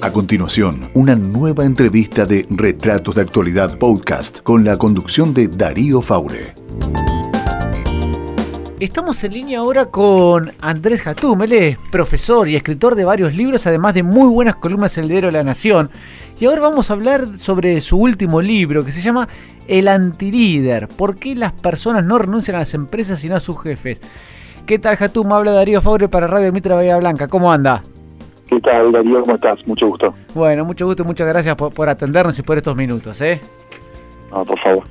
A continuación, una nueva entrevista de Retratos de Actualidad Podcast con la conducción de Darío Faure. Estamos en línea ahora con Andrés Jatum, él es profesor y escritor de varios libros, además de muy buenas columnas en el diario La Nación. Y ahora vamos a hablar sobre su último libro que se llama El Antilíder, ¿por qué las personas no renuncian a las empresas sino a sus jefes? ¿Qué tal Jatum? Habla Darío Faure para Radio Mitra Bahía Blanca, ¿cómo anda? ¿Qué tal, Darío? ¿Cómo estás? Mucho gusto. Bueno, mucho gusto y muchas gracias por, atendernos y por estos minutos, ¿eh? No, por favor.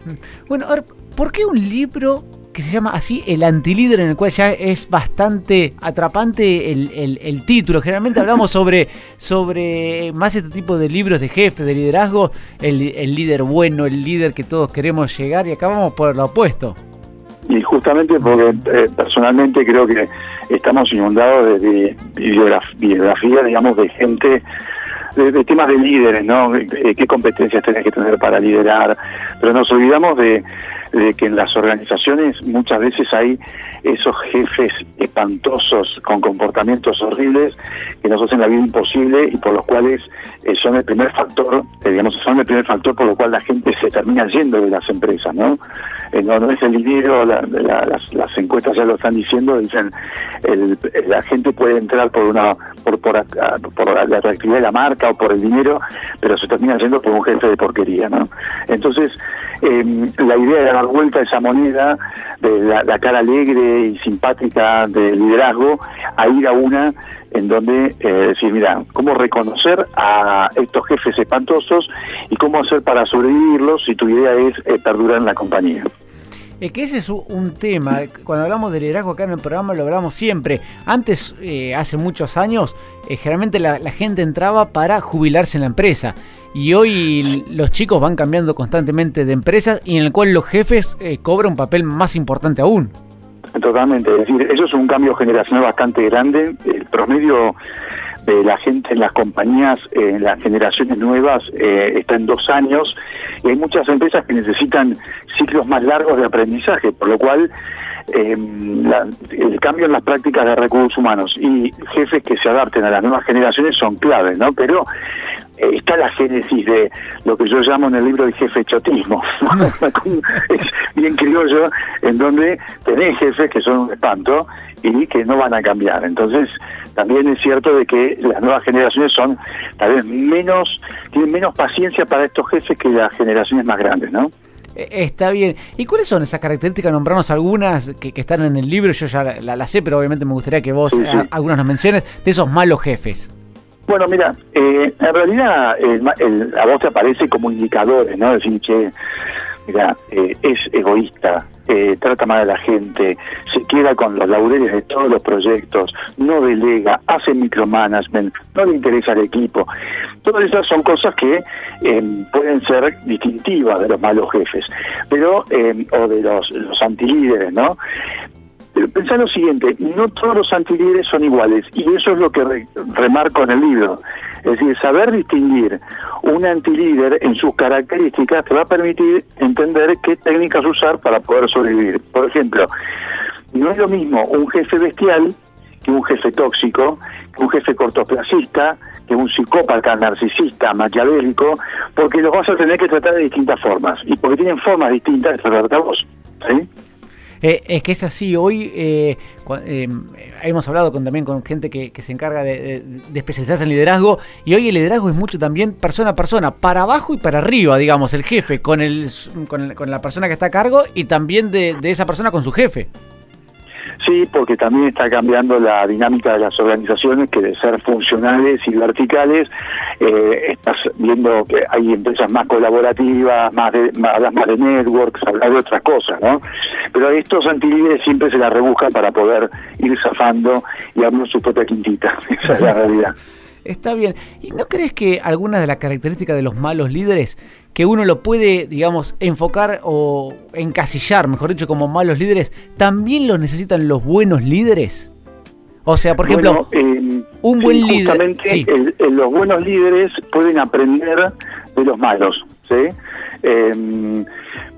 Bueno, a ver, ¿por qué un libro que se llama así El Antilíder, en el cual ya es bastante atrapante el, título. Generalmente hablamos sobre, sobre más este tipo de libros de jefe, de liderazgo, el, líder bueno, el líder que todos queremos llegar, y acá vamos por lo opuesto. Y justamente porque eh, personalmente creo que estamos inundados de, biografía, digamos, de gente de, temas de líderes, ¿no? Eh, ¿Qué competencias tenés que tener para liderar? Pero nos olvidamos de, de que en las organizaciones muchas veces hay esos jefes espantosos con comportamientos horribles que nos hacen la vida imposible y por los cuales eh, son el primer factor, eh, digamos, son el primer factor por lo cual la gente se termina yendo de las empresas, ¿no? Eh, no, es el dinero, las, las, encuestas ya lo están diciendo, dicen el, la gente puede entrar por una por, por, por la atractividad de la marca o por el dinero, pero se termina yendo por un jefe de porquería, ¿no? Entonces, la idea de dar vuelta esa moneda de la, cara alegre y simpática del liderazgo a ir a una en donde eh, decir, mira, cómo reconocer a estos jefes espantosos y cómo hacer para sobrevivirlos si tu idea es eh, perdurar en la compañía. Es que ese es un tema, cuando hablamos de liderazgo acá en el programa lo hablamos siempre. Antes, eh, hace muchos años, eh, generalmente la, gente entraba para jubilarse en la empresa. Y hoy los chicos van cambiando constantemente de empresas y en el cual los jefes eh, cobran un papel más importante aún. Totalmente, es decir, eso es un cambio generacional bastante grande. El promedio de la gente en las compañías, en las generaciones nuevas, está en dos años y hay muchas empresas que necesitan ciclos más largos de aprendizaje, por lo cual em, el cambio en las prácticas de recursos humanos y jefes que se adapten a las nuevas generaciones son claves, ¿no? Pero eh, está la génesis de lo que yo llamo en el libro el jefe chotismo, es bien criollo, en donde tenés jefes que son un espanto y que no van a cambiar. Entonces, también es cierto de que las nuevas generaciones son tal vez menos, tienen menos paciencia para estos jefes que las generaciones más grandes, ¿no? Eh, está bien. ¿Y cuáles son esas características? Nombrarnos algunas que, están en el libro. Yo ya la, sé, pero obviamente me gustaría que vos algunas nos menciones de esos malos jefes. Bueno, mira, eh, en realidad el, a vos te aparece como indicadores, ¿no? Decir, che, mira, eh, es egoísta, eh, trata mal a la gente, se queda con los laureles de todos los proyectos, no delega, hace micromanagement, no le interesa al equipo. Todas esas son cosas que eh, pueden ser distintivas de los malos jefes, pero eh, o de los, los antilíderes, ¿no? Pero pensá lo siguiente, no todos los antilíderes son iguales, y eso es lo que remarco en el libro. Es decir, saber distinguir un antilíder en sus características te va a permitir entender qué técnicas usar para poder sobrevivir. Por ejemplo, no es lo mismo un jefe bestial que un jefe tóxico, que un jefe cortoplacista, que un psicópata, narcisista, maquiavélico, porque los vas a tener que tratar de distintas formas y porque tienen formas distintas de tratarte a vos. ¿sí? Eh, es que es así, hoy eh, eh, hemos hablado con, también con gente que, se encarga de, especializarse en liderazgo y hoy el liderazgo es mucho también persona a persona, para abajo y para arriba, digamos, el jefe con, el, con, la persona que está a cargo y también de esa persona con su jefe. Sí, porque también está cambiando la dinámica de las organizaciones, que de ser funcionales y verticales, eh, estás viendo que hay empresas más colaborativas, más de, más, más de networks, hablar de otras cosas, ¿no? Pero estos antilíderes siempre se la rebuscan para poder ir zafando y armar su propia quintita. Esa es la realidad. Está bien. ¿Y no crees que algunas de las características de los malos líderes que uno lo puede, digamos, enfocar o encasillar, mejor dicho, como malos líderes, también lo necesitan los buenos líderes? O sea, por ejemplo, eh, un buen líder. Sí. los buenos líderes pueden aprender de los malos, ¿sí? Eh,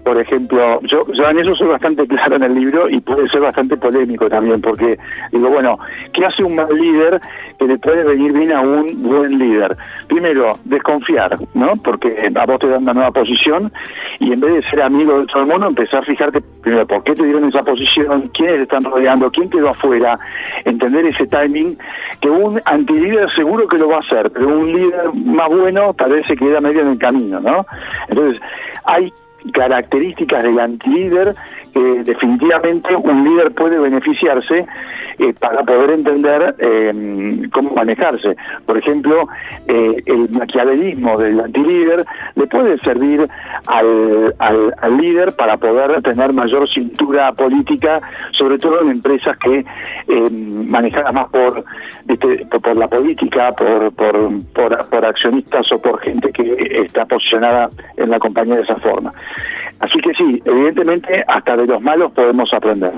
por ejemplo, yo, yo en eso soy bastante claro en el libro y puede ser bastante polémico también, porque digo, bueno, ¿qué hace un mal líder que le puede venir bien a un buen líder? primero, desconfiar, ¿no? Porque a vos te dan una nueva posición y en vez de ser amigo de todo el mundo, empezar a fijarte primero por qué te dieron esa posición, quiénes te están rodeando, quién quedó afuera, entender ese timing, que un antilíder seguro que lo va a hacer, pero un líder más bueno tal vez se queda medio en el camino, ¿no? Entonces, hay características del antilíder que definitivamente un líder puede beneficiarse eh, para poder entender eh, cómo manejarse. Por ejemplo, eh, el maquiavelismo del antilíder le puede servir al, al, líder para poder tener mayor cintura política, sobre todo en empresas que manejan más por, por, la política, por, por, por accionistas o por gente que está posicionada en la compañía de esa forma. Así que sí, evidentemente hasta de los malos podemos aprender.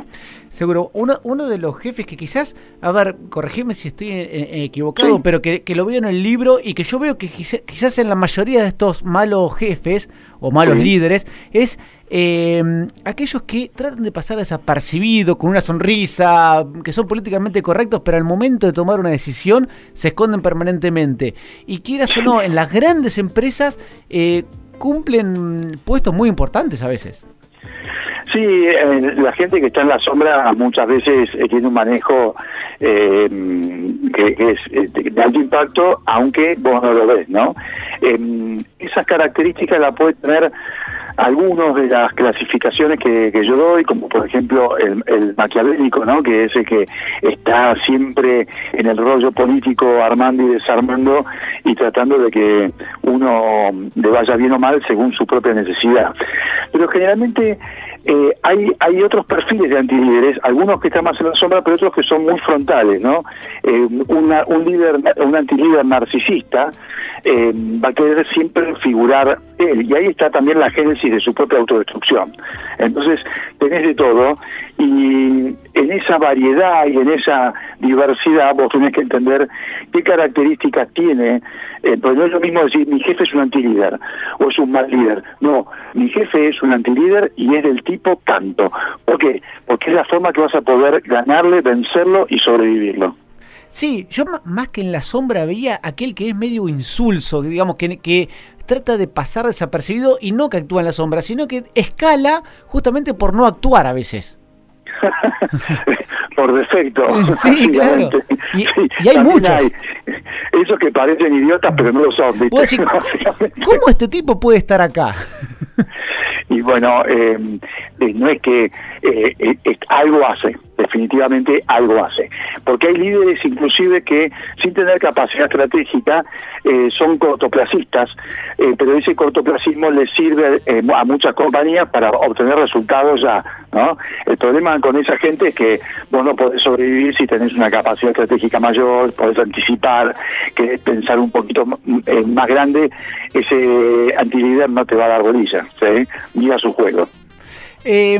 Seguro, uno, uno de los jefes que quizás, a ver, corregime si estoy eh, eh, equivocado, pero que, lo veo en el libro y que yo veo que quizás, en la mayoría de estos malos jefes o malos líderes es eh, aquellos que tratan de pasar desapercibido, con una sonrisa, que son políticamente correctos, pero al momento de tomar una decisión se esconden permanentemente. Y quieras o no, en las grandes empresas cumplen puestos muy importantes a veces. Sí, eh, la gente que está en la sombra muchas veces eh, tiene un manejo eh, que, es de alto impacto, aunque vos no lo ves, ¿no? esas características las puede tener algunos de las clasificaciones que, yo doy, como por ejemplo el, el, maquiavélico, ¿no? que es el que está siempre en el rollo político armando y desarmando y tratando de que uno le vaya bien o mal según su propia necesidad. Pero generalmente eh, hay, hay otros perfiles de antilíderes, algunos que están más en la sombra, pero otros que son muy frontales, ¿no? Eh, un líder, un antilíder narcisista eh, va a querer siempre figurar él, y ahí está también la génesis de su propia autodestrucción. Entonces, tenés de todo, y en esa variedad y en esa diversidad vos tenés que entender qué características tiene, pues no es lo mismo decir mi jefe es un antilíder o es un mal líder, no, mi jefe es un antilíder y es del tipo tanto. ¿Por qué? Porque es la forma que vas a poder ganarle, vencerlo y sobrevivirlo. Sí, yo más que en la sombra veía aquel que es medio insulso, digamos, que, que trata de pasar desapercibido y no que actúa en la sombra, sino que escala justamente por no actuar a veces. por defecto. Sí, claro. Y, hay muchos. esos que parecen idiotas, pero no lo son. ¿Cómo este tipo puede estar acá? Y bueno, eh, eh, no es que eh, algo hace, definitivamente algo hace. Porque hay líderes inclusive que sin tener capacidad estratégica son cortoplacistas, pero ese cortoplacismo les sirve a muchas compañías para obtener resultados ya. ¿No? El problema con esa gente es que vos no podés sobrevivir si tenés una capacidad estratégica mayor, podés anticipar, que pensar un poquito más grande, ese antilíder no te va a dar bolilla, ¿sí? a su juego. Eh,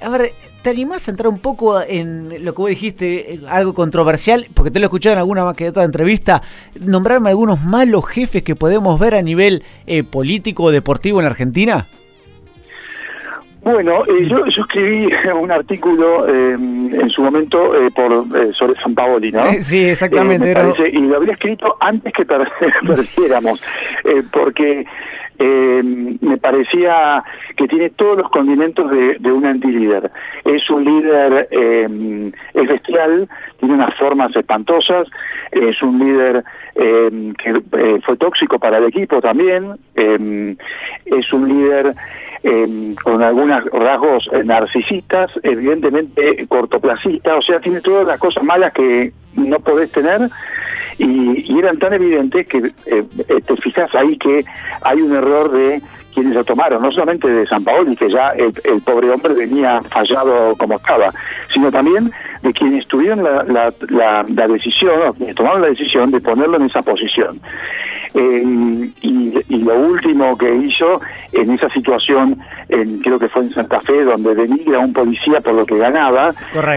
a ver, ¿te animás a entrar un poco en lo que vos dijiste, eh, algo controversial? Porque te lo he escuchado en alguna más que otra entrevista. Nombrarme algunos malos jefes que podemos ver a nivel eh, político o deportivo en Argentina. Bueno, eh, yo, escribí un artículo en su momento por sobre San Paoli, ¿no? sí, exactamente. y lo había escrito antes que perdiéramos, porque eh, me parecía que tiene todos los condimentos de, un antilíder. Es un líder eh, es bestial, tiene unas formas espantosas, es un líder eh, que eh, fue tóxico para el equipo también, eh, es un líder con algunos rasgos narcisistas, evidentemente cortoplacista, o sea, tiene todas las cosas malas que no podés tener y, eran tan evidentes que eh, eh, te fijas ahí que hay un error de quienes lo tomaron, no solamente de San Paoli, que ya el, pobre hombre venía fallado como estaba, sino también de quienes tuvieron la, la, la, la decisión, quienes tomaron la decisión de ponerlo en esa posición. Eh, y, lo último que hizo en esa situación, en, creo que fue en Santa Fe, donde denigra a un policía por lo que ganaba,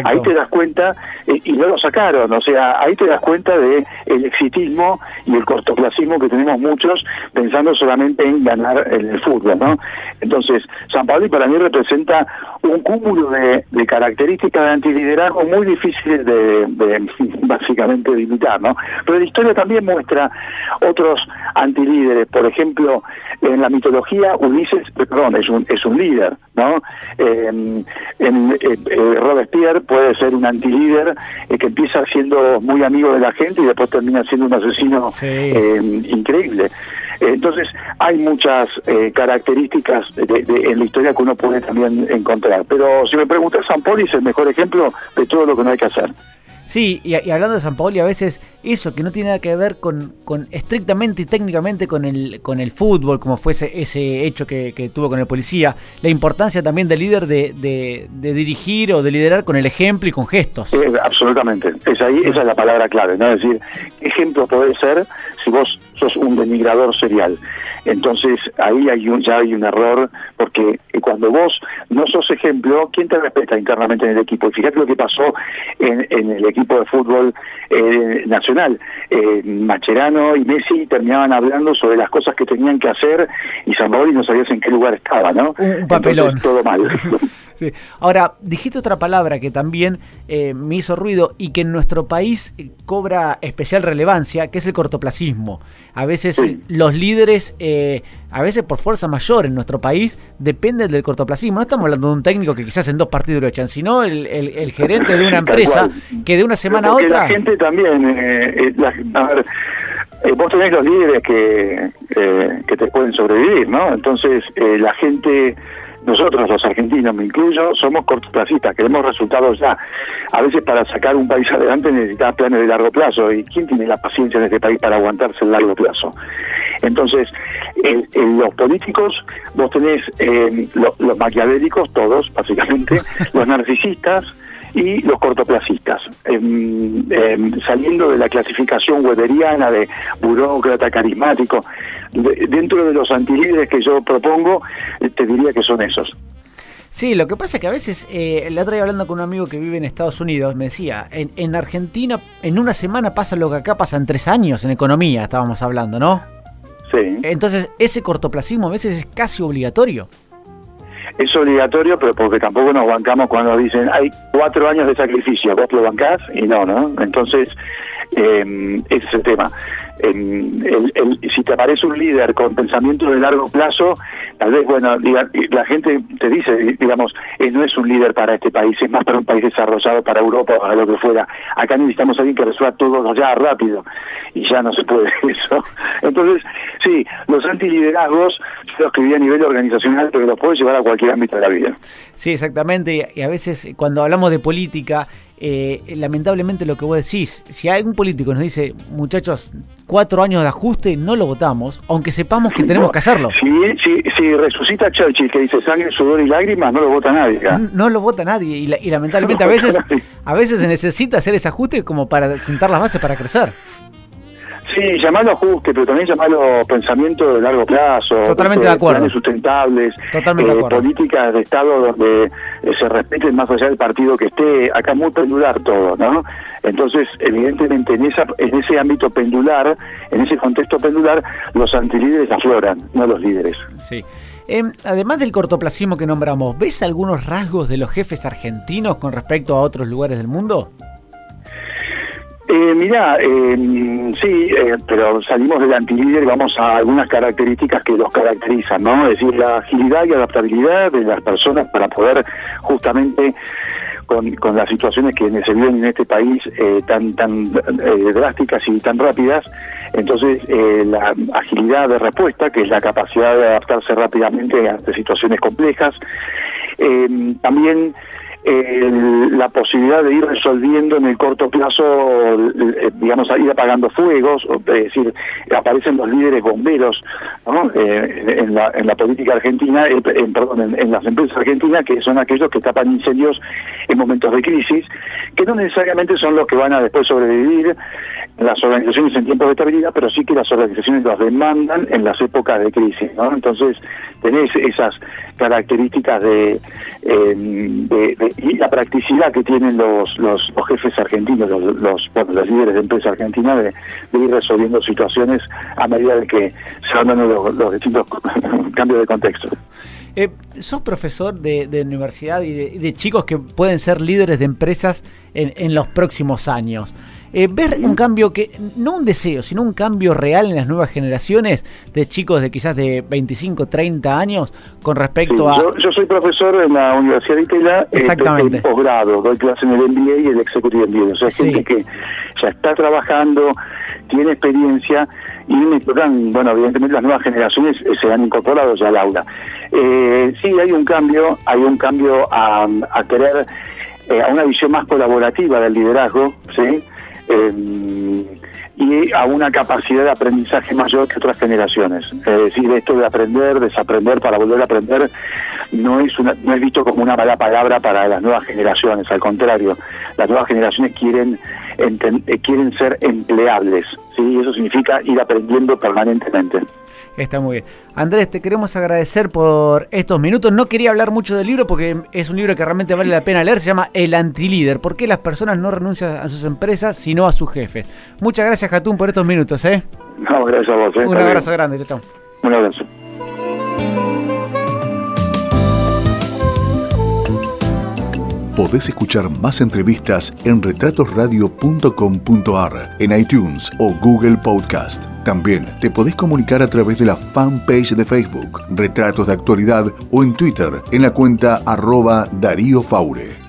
ahí te das cuenta, eh, y no lo sacaron, o sea, ahí te das cuenta de el exitismo y el cortoplacismo que tenemos muchos pensando solamente en ganar en el fútbol, ¿no? Entonces, San Pablo para mí representa un cúmulo de, de características de antiliderazgo muy difíciles de, básicamente de imitar, ¿no? Pero la historia también muestra otros antilíderes, por ejemplo, en la mitología Ulises, perdón, es un, es un líder, ¿no? en Robespierre puede ser un antilíder que empieza siendo muy amigo de la gente y después termina siendo un asesino increíble. Entonces, hay muchas eh, características en la historia que uno puede también encontrar. Pero si me preguntas, San Poli es el mejor ejemplo de todo lo que no hay que hacer. Sí, y, hablando de San Paoli, a veces eso que no tiene nada que ver con, con estrictamente y técnicamente con el, con el fútbol, como fue ese, hecho que, tuvo con el policía, la importancia también del líder de, de, dirigir o de liderar con el ejemplo y con gestos. Absolutamente, esa es la palabra clave, ¿no? Es decir, ejemplo puede ser si vos sos un denigrador serial. Entonces ahí hay un, ya hay un error, porque cuando vos no sos ejemplo, ¿quién te respeta internamente en el equipo? Y fíjate lo que pasó en, en el equipo de fútbol eh, nacional. Eh, Macherano y Messi terminaban hablando sobre las cosas que tenían que hacer y San y no sabías en qué lugar estaba, ¿no? Un papelón. todo mal. Ahora, dijiste otra palabra que también eh, me hizo ruido y que en nuestro país cobra especial relevancia, que es el cortoplacismo. A veces los líderes, eh, a veces por fuerza mayor en nuestro país, dependen del cortoplacismo. No estamos hablando de un técnico que quizás en dos partidos lo echan, sino el, el, gerente de una empresa que de una semana a otra... La gente también, eh, a ver, vos tenés los líderes que, que te pueden sobrevivir, ¿no? Entonces la gente nosotros los argentinos, me incluyo, somos cortoplacistas, queremos resultados ya. A veces para sacar un país adelante necesitas planes de largo plazo. ¿Y quién tiene la paciencia en este país para aguantarse el largo plazo? Entonces, en, los políticos vos tenés eh, los maquiavélicos, todos, básicamente, los narcisistas, y los cortoplacistas, em, saliendo de la clasificación weberiana de burócrata carismático, dentro de los antilíderes que yo propongo, eh, te diría que son esos. Sí, lo que pasa es que a veces, eh, la otra día hablando con un amigo que vive en Estados Unidos, me decía, en, en Argentina en una semana pasa lo que acá pasa en tres años en economía, estábamos hablando, ¿no? Sí. Entonces, ese cortoplacismo a veces es casi obligatorio es obligatorio, pero porque tampoco nos bancamos cuando dicen hay cuatro años de sacrificio, vos lo bancás y no, ¿no? Entonces, eh, ese es el tema. El, si te aparece un líder con pensamiento de largo plazo, tal vez, bueno, la gente te dice, digamos, eh, no es un líder para este país, es más para un país desarrollado, para Europa, para lo que fuera. Acá necesitamos alguien que resuelva todo ya rápido y ya no se puede eso. Entonces, sí, los antiliderazgos, yo los escribí a nivel organizacional, pero los puedo llevar a cualquier ámbito de la vida. Sí, exactamente, y a veces cuando hablamos de política, eh, lamentablemente lo que vos decís, si algún político nos dice, muchachos, cuatro años de ajuste, no lo votamos, aunque sepamos que tenemos que hacerlo. Si, si, resucita Churchill que dice sangre, sudor y lágrimas, no lo vota nadie. No, lo vota nadie y, lamentablemente a veces, a veces se necesita hacer ese ajuste como para sentar las bases para crecer. Sí, llamarlo ajuste, pero también llamarlo pensamiento de largo plazo. Totalmente de acuerdo. Planes sustentables. Totalmente de eh, acuerdo. Políticas de Estado donde eh, se respeten más allá del partido que esté. Acá muy pendular todo, ¿no? Entonces, evidentemente, en, esa, en ese ámbito pendular, en ese contexto pendular, los antilíderes afloran, no los líderes. Sí. Em, además del cortoplacismo que nombramos, ¿ves algunos rasgos de los jefes argentinos con respecto a otros lugares del mundo? Eh, mira, eh, sí, eh, pero salimos del antilíder vamos a algunas características que los caracterizan, ¿no? Es decir, la agilidad y adaptabilidad de las personas para poder justamente con, las situaciones que se viven en este país eh, tan tan eh, drásticas y tan rápidas, entonces la agilidad de respuesta, que es la capacidad de adaptarse rápidamente a situaciones complejas, también la posibilidad de ir resolviendo en el corto plazo, eh, digamos, ir apagando fuegos, es decir, aparecen los líderes bomberos eh, en, la, en la política argentina, eh, perdón, en, las empresas argentinas, que son aquellos que tapan incendios en momentos de crisis, que no necesariamente son los que van a después sobrevivir en las organizaciones en tiempos de estabilidad, pero sí que las organizaciones los demandan en las épocas de crisis, ¿no? Entonces, tenés esas características de y la practicidad que tienen los, los, jefes argentinos, los, los, líderes de empresa argentina de, ir resolviendo situaciones a medida de que se van dando los, distintos cambios de contexto. Eh, sos profesor de, universidad y de, chicos que pueden ser líderes de empresas en, los próximos años. Eh, ¿Ves un cambio que, no un deseo, sino un cambio real en las nuevas generaciones de chicos de quizás de 25, 30 años con respecto a... Yo, soy profesor en la Universidad de Itela, eh, Exactamente. en posgrado, doy clase en el MBA y el Executive MBA, o sea, gente que ya está trabajando, tiene experiencia y me tocan, bueno, evidentemente las nuevas generaciones eh, se han incorporado ya al aula. Eh, sí, hay un cambio, hay un cambio a, a querer, eh, a una visión más colaborativa del liderazgo, ¿sí? Eh, y a una capacidad de aprendizaje mayor que otras generaciones. Es decir, esto de aprender, desaprender para volver a aprender no es una, no es visto como una mala palabra para las nuevas generaciones, al contrario, las nuevas generaciones quieren quieren ser empleables, ¿sí? Eso significa ir aprendiendo permanentemente. Está muy bien. Andrés, te queremos agradecer por estos minutos. No quería hablar mucho del libro porque es un libro que realmente vale la pena leer. Se llama El Antilíder. ¿Por qué las personas no renuncian a sus empresas sino a sus jefes? Muchas gracias, Jatún, por estos minutos. ¿eh? No, gracias a vos. ¿eh? Un abrazo grande. Chao, chao. Un abrazo. Podés escuchar más entrevistas en retratosradio.com.ar, en iTunes o Google Podcast. También te podés comunicar a través de la fanpage de Facebook, Retratos de Actualidad, o en Twitter, en la cuenta arroba Darío Faure.